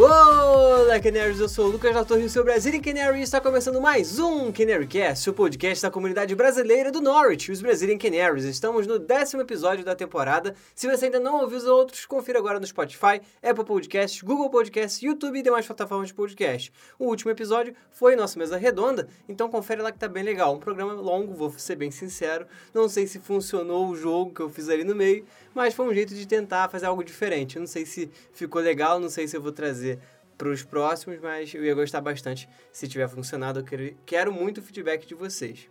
Olá, Canaries! Eu sou o Lucas da Torre seu Brazilian Canary e está começando mais um CanaryCast, o podcast da comunidade brasileira do Norwich, os Brazilian Canaries. Estamos no décimo episódio da temporada. Se você ainda não ouviu os outros, confira agora no Spotify, Apple Podcasts, Google Podcasts, YouTube e demais plataformas de podcast. O último episódio foi nossa mesa redonda, então confere lá que tá bem legal. Um programa longo, vou ser bem sincero. Não sei se funcionou o jogo que eu fiz ali no meio, mas foi um jeito de tentar fazer algo diferente. Não sei se ficou legal, não sei se eu vou trazer para os próximos, mas eu ia gostar bastante se tiver funcionado. Eu quero muito o feedback de vocês.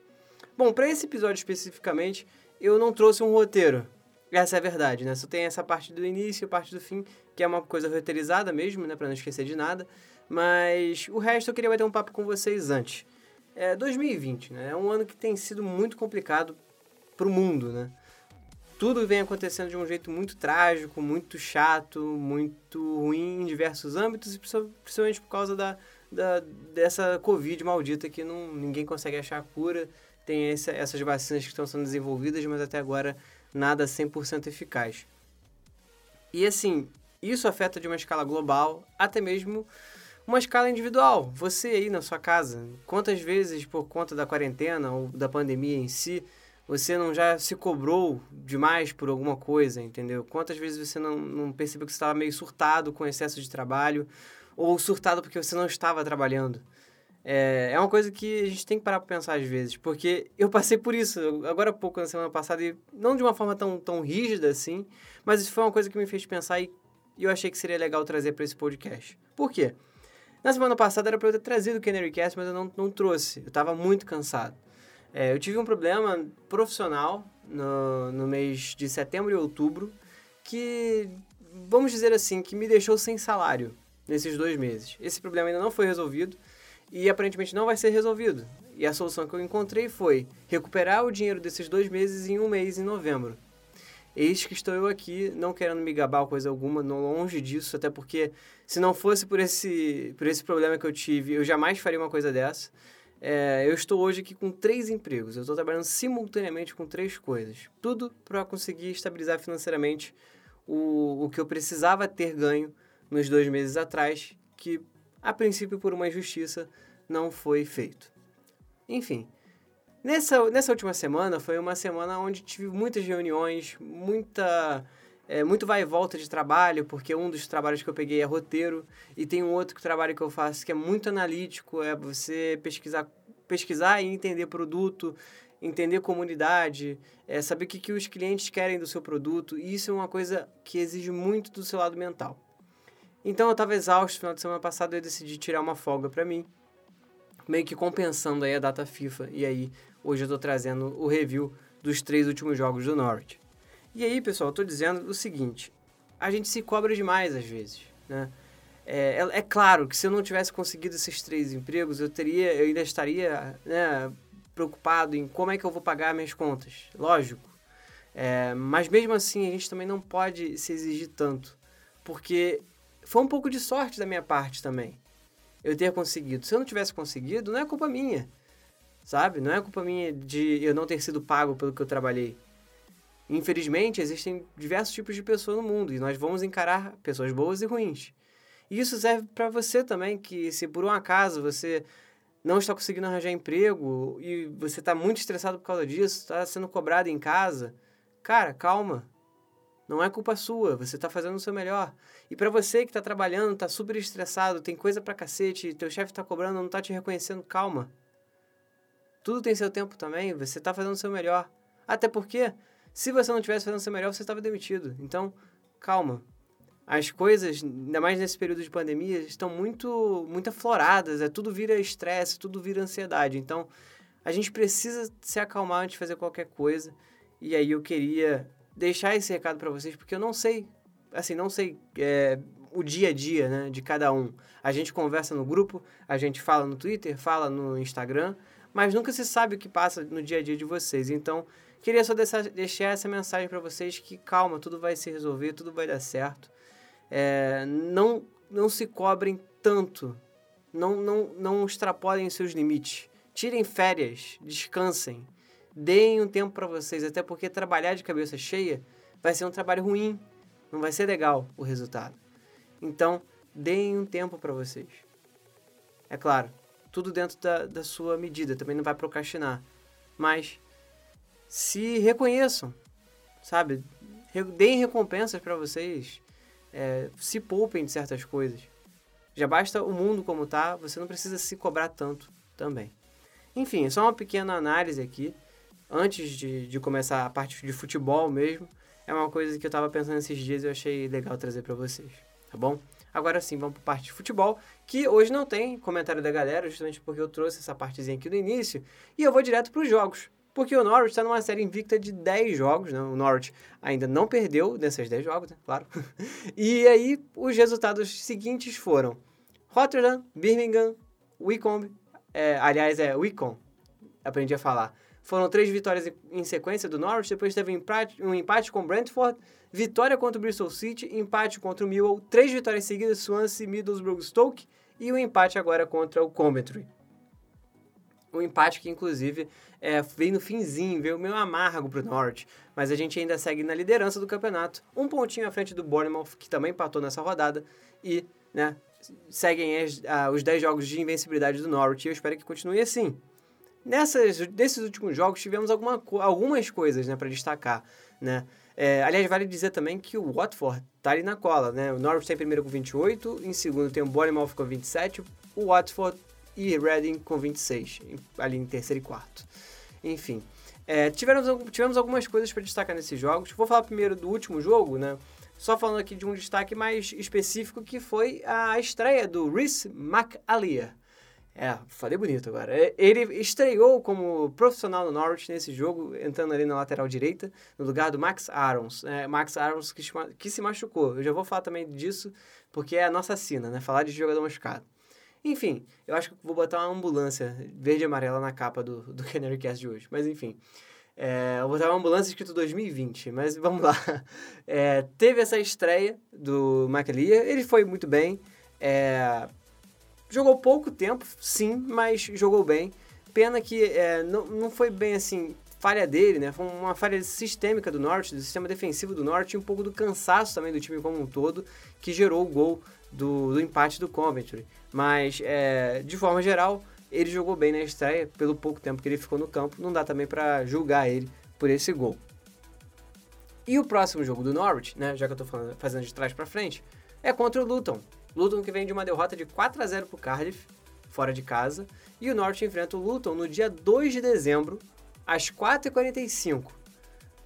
Bom, para esse episódio especificamente, eu não trouxe um roteiro. Essa é a verdade, né? Só tem essa parte do início e parte do fim, que é uma coisa roteirizada mesmo, né? Para não esquecer de nada. Mas o resto eu queria bater um papo com vocês antes. É 2020, né? É um ano que tem sido muito complicado para o mundo, né? Tudo vem acontecendo de um jeito muito trágico, muito chato, muito ruim em diversos âmbitos, e principalmente por causa da, da, dessa Covid maldita que não, ninguém consegue achar cura. Tem essa, essas vacinas que estão sendo desenvolvidas, mas até agora nada 100% eficaz. E assim, isso afeta de uma escala global, até mesmo uma escala individual. Você aí na sua casa, quantas vezes por conta da quarentena ou da pandemia em si, você não já se cobrou demais por alguma coisa, entendeu? Quantas vezes você não, não percebeu que você estava meio surtado com excesso de trabalho ou surtado porque você não estava trabalhando? É, é uma coisa que a gente tem que parar para pensar às vezes, porque eu passei por isso agora há pouco, na semana passada, e não de uma forma tão, tão rígida assim, mas isso foi uma coisa que me fez pensar e, eu achei que seria legal trazer para esse podcast. Por quê? Na semana passada era para eu ter trazido o Canary Cast, mas eu não, não trouxe. Eu estava muito cansado. É, eu tive um problema profissional no, no mês de setembro e outubro que, vamos dizer assim, que me deixou sem salário nesses dois meses. Esse problema ainda não foi resolvido e aparentemente não vai ser resolvido. E a solução que eu encontrei foi recuperar o dinheiro desses dois meses em um mês, em novembro. Eis que estou eu aqui, não querendo me gabar coisa alguma, não longe disso, até porque se não fosse por esse, por esse problema que eu tive, eu jamais faria uma coisa dessa. É, eu estou hoje aqui com três empregos. Eu estou trabalhando simultaneamente com três coisas. Tudo para conseguir estabilizar financeiramente o, o que eu precisava ter ganho nos dois meses atrás, que a princípio, por uma injustiça, não foi feito. Enfim, nessa, nessa última semana foi uma semana onde tive muitas reuniões, muita. É, muito vai e volta de trabalho, porque um dos trabalhos que eu peguei é roteiro, e tem um outro trabalho que eu faço que é muito analítico, é você pesquisar, pesquisar e entender produto, entender comunidade, é, saber o que, que os clientes querem do seu produto, e isso é uma coisa que exige muito do seu lado mental. Então eu estava exausto no final de semana passado eu decidi tirar uma folga para mim, meio que compensando aí a data FIFA, e aí hoje eu estou trazendo o review dos três últimos jogos do Norwich. E aí, pessoal, eu tô dizendo o seguinte: a gente se cobra demais às vezes, né? É, é, é, claro que se eu não tivesse conseguido esses três empregos, eu teria, eu ainda estaria né, preocupado em como é que eu vou pagar minhas contas. Lógico. É, mas mesmo assim, a gente também não pode se exigir tanto. Porque foi um pouco de sorte da minha parte também. Eu ter conseguido. Se eu não tivesse conseguido, não é culpa minha. Sabe? Não é culpa minha de eu não ter sido pago pelo que eu trabalhei. Infelizmente, existem diversos tipos de pessoas no mundo e nós vamos encarar pessoas boas e ruins. E isso serve para você também, que se por um acaso você não está conseguindo arranjar emprego e você está muito estressado por causa disso, está sendo cobrado em casa, cara, calma. Não é culpa sua, você está fazendo o seu melhor. E para você que está trabalhando, está super estressado, tem coisa para cacete, teu chefe está cobrando, não está te reconhecendo, calma. Tudo tem seu tempo também, você está fazendo o seu melhor. Até porque se você não tivesse fazendo o seu melhor, você estava demitido. Então, calma. As coisas, ainda mais nesse período de pandemia, estão muito, muito afloradas. É, tudo vira estresse, tudo vira ansiedade. Então, a gente precisa se acalmar antes de fazer qualquer coisa. E aí eu queria deixar esse recado para vocês, porque eu não sei, assim, não sei é, o dia a dia né, de cada um. A gente conversa no grupo, a gente fala no Twitter, fala no Instagram, mas nunca se sabe o que passa no dia a dia de vocês. Então, Queria só deixar, essa mensagem para vocês que calma, tudo vai se resolver, tudo vai dar certo. É, não, não se cobrem tanto, não, não, não extrapolem seus limites. Tirem férias, descansem, deem um tempo para vocês, até porque trabalhar de cabeça cheia vai ser um trabalho ruim, não vai ser legal o resultado. Então, deem um tempo para vocês. É claro, tudo dentro da, da sua medida, também não vai procrastinar. Mas se reconheçam, sabe? Deem recompensas para vocês, é, se poupem de certas coisas. Já basta o mundo como tá, você não precisa se cobrar tanto também. Enfim, só uma pequena análise aqui, antes de, de começar a parte de futebol mesmo. É uma coisa que eu estava pensando esses dias e eu achei legal trazer para vocês, tá bom? Agora sim, vamos para parte de futebol, que hoje não tem comentário da galera, justamente porque eu trouxe essa partezinha aqui no início, e eu vou direto para os jogos. Porque o Norwich está numa série invicta de 10 jogos, né? O Norwich ainda não perdeu nesses 10 jogos, né? Claro. e aí, os resultados seguintes foram Rotterdam, Birmingham, Wycombe, é, aliás, é Wycombe, aprendi a falar. Foram três vitórias em sequência do Norwich, depois teve um empate, com Brentford, vitória contra o Bristol City, empate contra o Millwall, três vitórias seguidas, Swansea, Middlesbrough, Stoke, e o um empate agora contra o Coventry. Um empate que, inclusive, é, veio no finzinho, veio meio amargo para o Norte. Mas a gente ainda segue na liderança do campeonato. Um pontinho à frente do Bournemouth, que também empatou nessa rodada. E, né, seguem as, os 10 jogos de invencibilidade do Norwich. E eu espero que continue assim. Nessas, nesses últimos jogos tivemos alguma, algumas coisas né, para destacar. Né? É, aliás, vale dizer também que o Watford está ali na cola. Né? O Norwich tem primeiro com 28, em segundo tem o Bournemouth com 27, o Watford e Reading com 26, ali em terceiro e quarto. Enfim, é, tivemos, tivemos algumas coisas para destacar nesses jogos. Vou falar primeiro do último jogo, né? Só falando aqui de um destaque mais específico que foi a estreia do Rhys McAleer. É, falei bonito agora. É, ele estreou como profissional no Norwich nesse jogo, entrando ali na lateral direita, no lugar do Max Arons. É, Max Arons que, que se machucou. Eu já vou falar também disso, porque é a nossa sina, né? Falar de jogador machucado. Enfim, eu acho que vou botar uma ambulância verde e amarela na capa do, do Canary Cast de hoje. Mas enfim, é, eu vou botar uma ambulância escrito 2020, mas vamos lá. É, teve essa estreia do McAleer, ele foi muito bem. É, jogou pouco tempo, sim, mas jogou bem. Pena que é, não, não foi bem assim falha dele, né? Foi uma falha sistêmica do Norte, do sistema defensivo do Norte, e um pouco do cansaço também do time como um todo, que gerou o gol do, do empate do Coventry. Mas, é, de forma geral, ele jogou bem na estreia, pelo pouco tempo que ele ficou no campo. Não dá também para julgar ele por esse gol. E o próximo jogo do Norwich, né, já que eu estou fazendo de trás para frente, é contra o Luton. Luton que vem de uma derrota de 4 a 0 para Cardiff, fora de casa. E o Norwich enfrenta o Luton no dia 2 de dezembro, às 4h45.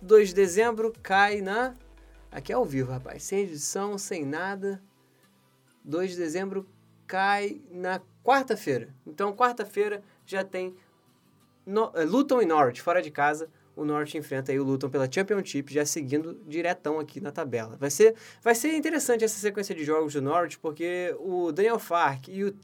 2 de dezembro cai na... Aqui é ao vivo, rapaz. Sem edição, sem nada. 2 de dezembro cai na quarta-feira. Então, quarta-feira já tem no, é, Luton e Norwich fora de casa. O Norwich enfrenta aí o Luton pela Championship, já seguindo diretão aqui na tabela. Vai ser, vai ser interessante essa sequência de jogos do Norwich, porque o Daniel Fark e o,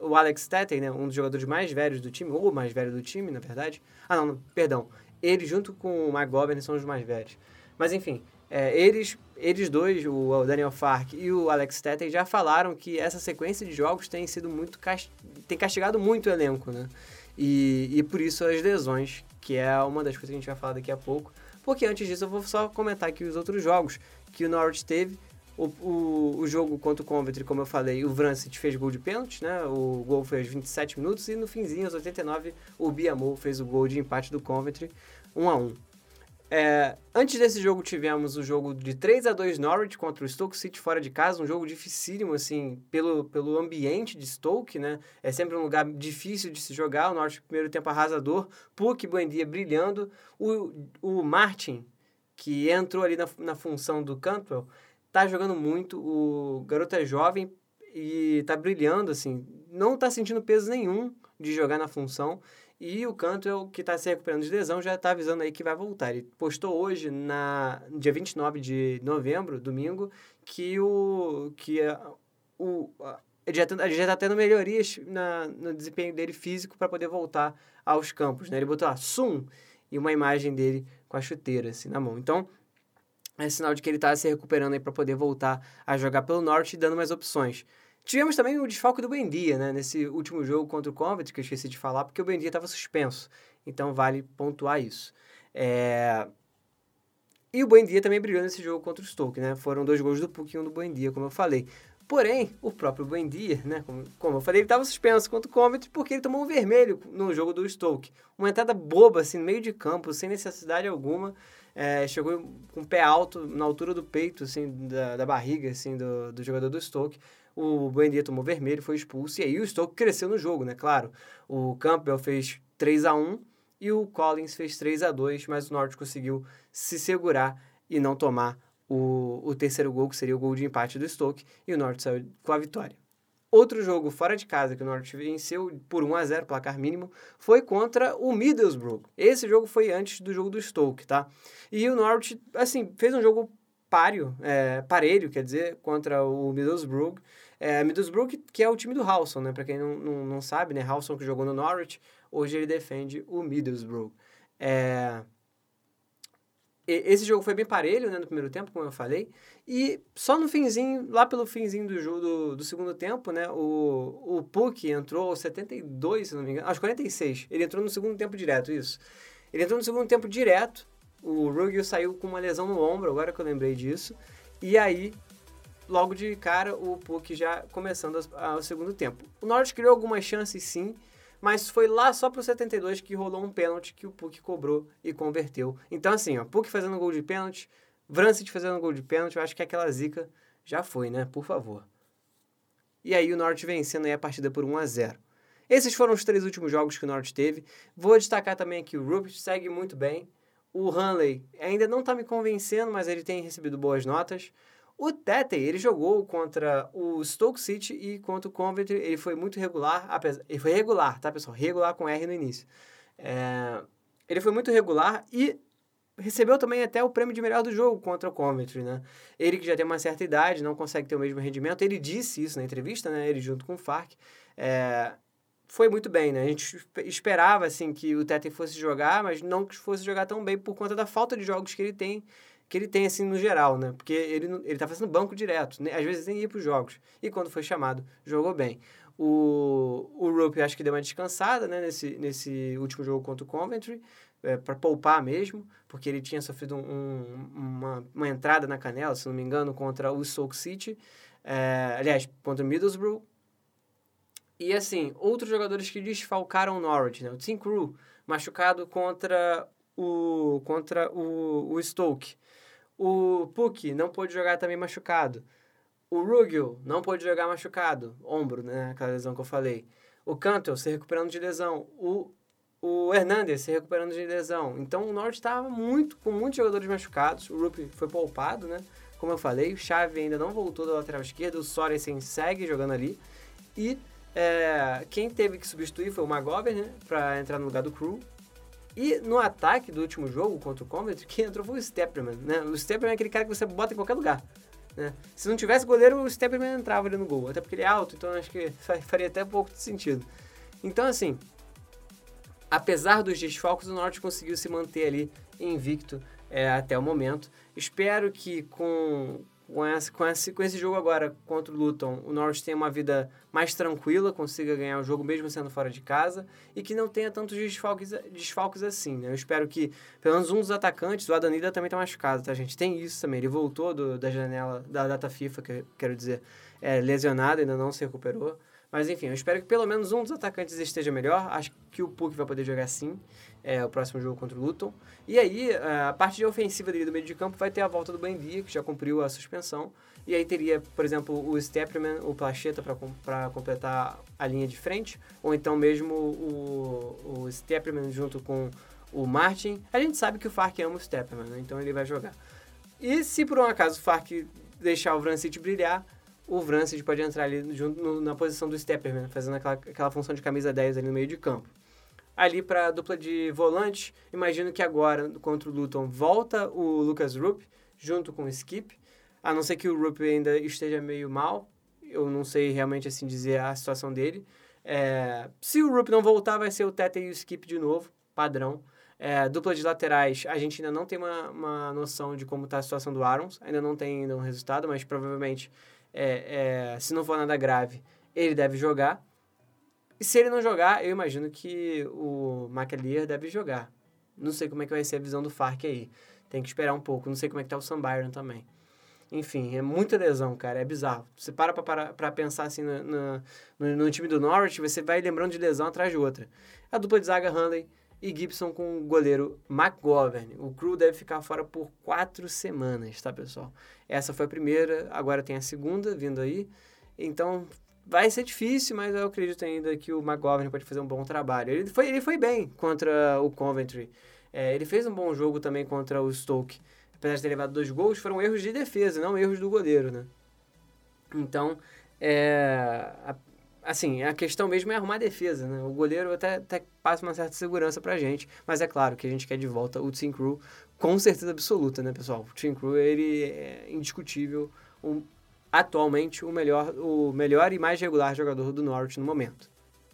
o Alex Tetten, né, um dos jogadores mais velhos do time, ou o mais velho do time, na verdade. Ah, não, perdão. Ele junto com o McGovern são os mais velhos. Mas enfim, é, eles, eles dois, o Daniel Fark e o Alex Tetten, já falaram que essa sequência de jogos tem sido muito tem castigado muito o elenco, né? E, e por isso as lesões, que é uma das coisas que a gente vai falar daqui a pouco. Porque antes disso eu vou só comentar aqui os outros jogos que o Norwich teve. O, o, o jogo contra o Coventry, como eu falei, o Vrancic fez gol de pênalti, né? O gol foi aos 27 minutos e no finzinho, aos 89, o Biamou fez o gol de empate do Coventry, 1 a 1 é, antes desse jogo tivemos o jogo de 3 a 2 Norwich contra o Stoke City fora de casa, um jogo dificílimo, assim, pelo, pelo ambiente de Stoke, né? É sempre um lugar difícil de se jogar, o Norwich primeiro tempo arrasador, Puck Buendia brilhando, o, o Martin, que entrou ali na, na função do Cantwell, tá jogando muito, o garoto é jovem e tá brilhando, assim, não tá sentindo peso nenhum de jogar na função, e o Cantwell, que está se recuperando de lesão, já está avisando aí que vai voltar. Ele postou hoje, na dia 29 de novembro, domingo, que o. que o ele já está tendo melhorias na, no desempenho dele físico para poder voltar aos campos. Né? Ele botou a Sum e uma imagem dele com a chuteira assim, na mão. Então, é sinal de que ele está se recuperando aí para poder voltar a jogar pelo Norte e dando mais opções. Tivemos também o desfalque do Bendia, né? Nesse último jogo contra o Coventry, que eu esqueci de falar, porque o Bendia estava suspenso. Então, vale pontuar isso. É... E o Buendia também brilhou nesse jogo contra o Stoke, né? Foram dois gols do Puck e um do Buendia, como eu falei. Porém, o próprio Buendia, né, como, como eu falei, ele estava suspenso contra o Coventry porque ele tomou um vermelho no jogo do Stoke. Uma entrada boba, assim, no meio de campo, sem necessidade alguma. É, chegou com o pé alto, na altura do peito, assim, da, da barriga, assim, do, do jogador do Stoke. O Buendia tomou vermelho, foi expulso, e aí o Stoke cresceu no jogo, né, claro. O Campbell fez 3 a 1 e o Collins fez 3 a 2 mas o Norte conseguiu se segurar e não tomar o, o terceiro gol, que seria o gol de empate do Stoke, e o Norte saiu com a vitória. Outro jogo fora de casa que o Norte venceu por 1 a 0 placar mínimo, foi contra o Middlesbrough. Esse jogo foi antes do jogo do Stoke, tá? E o Norte, assim, fez um jogo páreo, é, parelho, quer dizer, contra o Middlesbrough. É, Middlesbrough, que é o time do Halson, né? Para quem não, não, não sabe, né? Halson que jogou no Norwich, hoje ele defende o Middlesbrough. É, esse jogo foi bem parelho, né, no primeiro tempo, como eu falei, e só no finzinho, lá pelo finzinho do jogo do, do segundo tempo, né, o, o Puck entrou aos 72, se não me engano, aos 46, ele entrou no segundo tempo direto, isso. Ele entrou no segundo tempo direto, o Ruggill saiu com uma lesão no ombro, agora que eu lembrei disso, e aí, logo de cara, o Puck já começando o segundo tempo. O Norte criou algumas chances, sim, mas foi lá só pro 72 que rolou um pênalti que o Puck cobrou e converteu. Então, assim, ó, Puck fazendo gol de pênalti, Vrancic fazendo gol de pênalti, eu acho que aquela zica já foi, né? Por favor. E aí o Norte vencendo aí a partida por 1 a 0 Esses foram os três últimos jogos que o Norte teve. Vou destacar também que o Rupert segue muito bem. O Hanley ainda não está me convencendo, mas ele tem recebido boas notas. O Tete, ele jogou contra o Stoke City e contra o Coventry, ele foi muito regular, apesar, ele foi regular, tá pessoal? Regular com R no início. É, ele foi muito regular e recebeu também até o prêmio de melhor do jogo contra o Coventry, né? Ele que já tem uma certa idade, não consegue ter o mesmo rendimento, ele disse isso na entrevista, né? Ele junto com o Farc, é, foi muito bem, né? A gente esperava, assim, que o Tete fosse jogar, mas não que fosse jogar tão bem por conta da falta de jogos que ele tem que ele tem, assim, no geral, né? Porque ele, ele tá fazendo banco direto, né? às vezes nem ia para os jogos. E quando foi chamado, jogou bem. O, o Rope acho que deu uma descansada, né? Nesse, nesse último jogo contra o Coventry, é, para poupar mesmo, porque ele tinha sofrido um, uma, uma entrada na canela, se não me engano, contra o Stoke City. É, aliás, contra o Middlesbrough. E, assim, outros jogadores que desfalcaram o Norwich, né? O Tim Crew, machucado contra o, contra o, o Stoke. O Puck não pôde jogar também machucado. O Ruggill não pôde jogar machucado, ombro, né? Aquela lesão que eu falei. O Cantel se recuperando de lesão. O, o Hernandez se recuperando de lesão. Então o Norte estava muito, com muitos jogadores machucados. O Rupp foi poupado, né? Como eu falei, o Xavi ainda não voltou da lateral esquerda. O Sorensen segue jogando ali. E é, quem teve que substituir foi o Magover, né? Para entrar no lugar do Crew. E no ataque do último jogo contra o Coventry, quem entrou foi o Stepperman, né? O Stepperman é aquele cara que você bota em qualquer lugar. Né? Se não tivesse goleiro, o Stepperman entrava ali no gol. Até porque ele é alto, então acho que faria até pouco de sentido. Então, assim, apesar dos desfalques, o Norte conseguiu se manter ali invicto é, até o momento. Espero que com, com, esse, com, esse, com esse jogo agora contra o Luton, o Norwich tenha uma vida mais tranquila, consiga ganhar o jogo mesmo sendo fora de casa e que não tenha tantos desfalques, desfalques assim, né? Eu espero que pelo menos um dos atacantes, o Adanida também está machucado, tá, gente? Tem isso também, ele voltou do, da janela da data FIFA, que quero dizer, é, lesionado, ainda não se recuperou. Mas enfim, eu espero que pelo menos um dos atacantes esteja melhor. Acho que o Puck vai poder jogar sim, é, o próximo jogo contra o Luton. E aí, é, a parte de ofensiva dele do meio de campo vai ter a volta do Buendia, que já cumpriu a suspensão. E aí teria, por exemplo, o Stepperman, o Placheta para completar a linha de frente. Ou então mesmo o, o Stepperman junto com o Martin. A gente sabe que o Fark ama o Stepperman, né? então ele vai jogar. E se por um acaso o Fark deixar o Vrancic brilhar, o Vrancic pode entrar ali junto no, na posição do Stepperman, fazendo aquela, aquela função de camisa 10 ali no meio de campo. Ali para a dupla de volantes, imagino que agora, contra o Luton, volta o Lucas Rupp, junto com o Skip, a não ser que o Rupp ainda esteja meio mal, eu não sei realmente assim dizer a situação dele. É, se o Rupp não voltar, vai ser o Tete e o Skip de novo, padrão. É, dupla de laterais, a gente ainda não tem uma, uma noção de como está a situação do Arons, ainda não tem ainda um resultado, mas provavelmente é, é, se não for nada grave, ele deve jogar. E se ele não jogar, eu imagino que o McAleer deve jogar. Não sei como é que vai ser a visão do Farc aí. Tem que esperar um pouco. Não sei como é que tá o Sam Byron também. Enfim, é muita lesão, cara, é bizarro. Você para pra, para, pra pensar assim no, no, no, no time do Norwich, você vai lembrando de lesão atrás de outra. A dupla de zaga Hanley e Gibson com o goleiro McGovern. O Crew deve ficar fora por quatro semanas, tá, pessoal? Essa foi a primeira, agora tem a segunda vindo aí. Então, vai ser difícil, mas eu acredito ainda que o McGovern pode fazer um bom trabalho. Ele foi, ele foi bem contra o Coventry. É, ele fez um bom jogo também contra o Stoke. Apesar de ter levado dois gols, foram erros de defesa, não erros do goleiro, né? Então, é, a, assim, a questão mesmo é arrumar a defesa, né? O goleiro até, até passa uma certa segurança pra gente, mas é claro que a gente quer de volta o Team Crew com certeza absoluta, né, pessoal? O Team Crew, ele é indiscutível, atualmente o melhor, o melhor e mais regular jogador do Norwich no momento.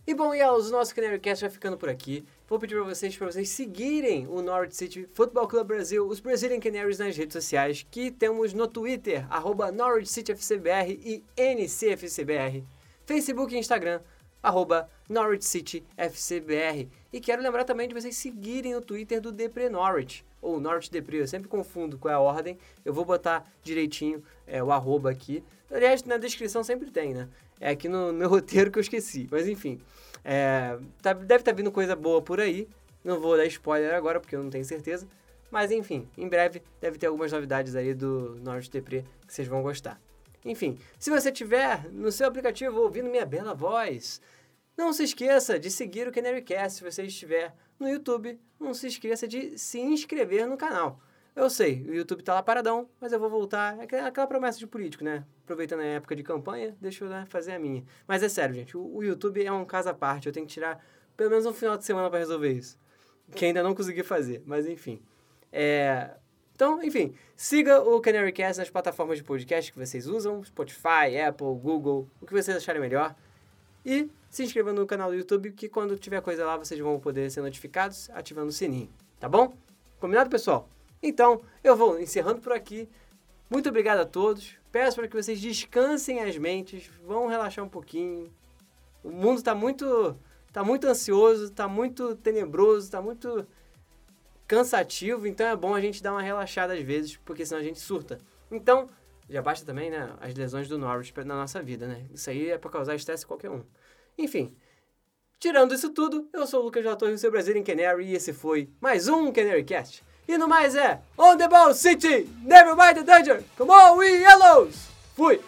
E bom, e o nosso Canarycast vai ficando por aqui. Vou pedir para vocês, para vocês seguirem o Norwich City Football Club Brasil, os Brazilian Canaries nas redes sociais, que temos no Twitter, arroba Norwich City FCBR e NCFCBR, Facebook e Instagram, arroba Norwich City FCBR. E quero lembrar também de vocês seguirem o Twitter do Depre Norwich, ou Norwich Depre, eu sempre confundo qual é a ordem, eu vou botar direitinho é, o arroba aqui. Aliás, na descrição sempre tem, né? É aqui no meu roteiro que eu esqueci, mas enfim. É, tá, deve estar tá vindo coisa boa por aí. Não vou dar spoiler agora, porque eu não tenho certeza. Mas enfim, em breve deve ter algumas novidades aí do Norte Depre que vocês vão gostar. Enfim, se você tiver no seu aplicativo ouvindo minha bela voz, não se esqueça de seguir o Canarycast se você estiver no YouTube. Não se esqueça de se inscrever no canal. Eu sei, o YouTube tá lá paradão, mas eu vou voltar. É aquela promessa de político, né? Aproveitando a época de campanha, deixa eu né, fazer a minha. Mas é sério, gente, o, YouTube é um caso à parte. Eu tenho que tirar pelo menos um final de semana para resolver isso. Que ainda não consegui fazer, mas enfim. É... Então, enfim, siga o Canarycast nas plataformas de podcast que vocês usam: Spotify, Apple, Google, o que vocês acharem melhor. E se inscreva no canal do YouTube, que quando tiver coisa lá vocês vão poder ser notificados ativando o sininho, tá bom? Combinado, pessoal? Então, eu vou encerrando por aqui. Muito obrigado a todos. Peço para que vocês descansem as mentes, vão relaxar um pouquinho. O mundo está muito, tá muito ansioso, está muito tenebroso, está muito cansativo, então é bom a gente dar uma relaxada às vezes, porque senão a gente surta. Então, já basta também, né, as lesões do Norwich na nossa vida, né? Isso aí é para causar estresse qualquer um. Enfim, tirando isso tudo, eu sou o Lucas da Torre, o seu Brazilian Canary, e esse foi mais um Canary Cast. E no mais é On the Ball City, Never Mind the Danger, Come on we Yellows! Fui!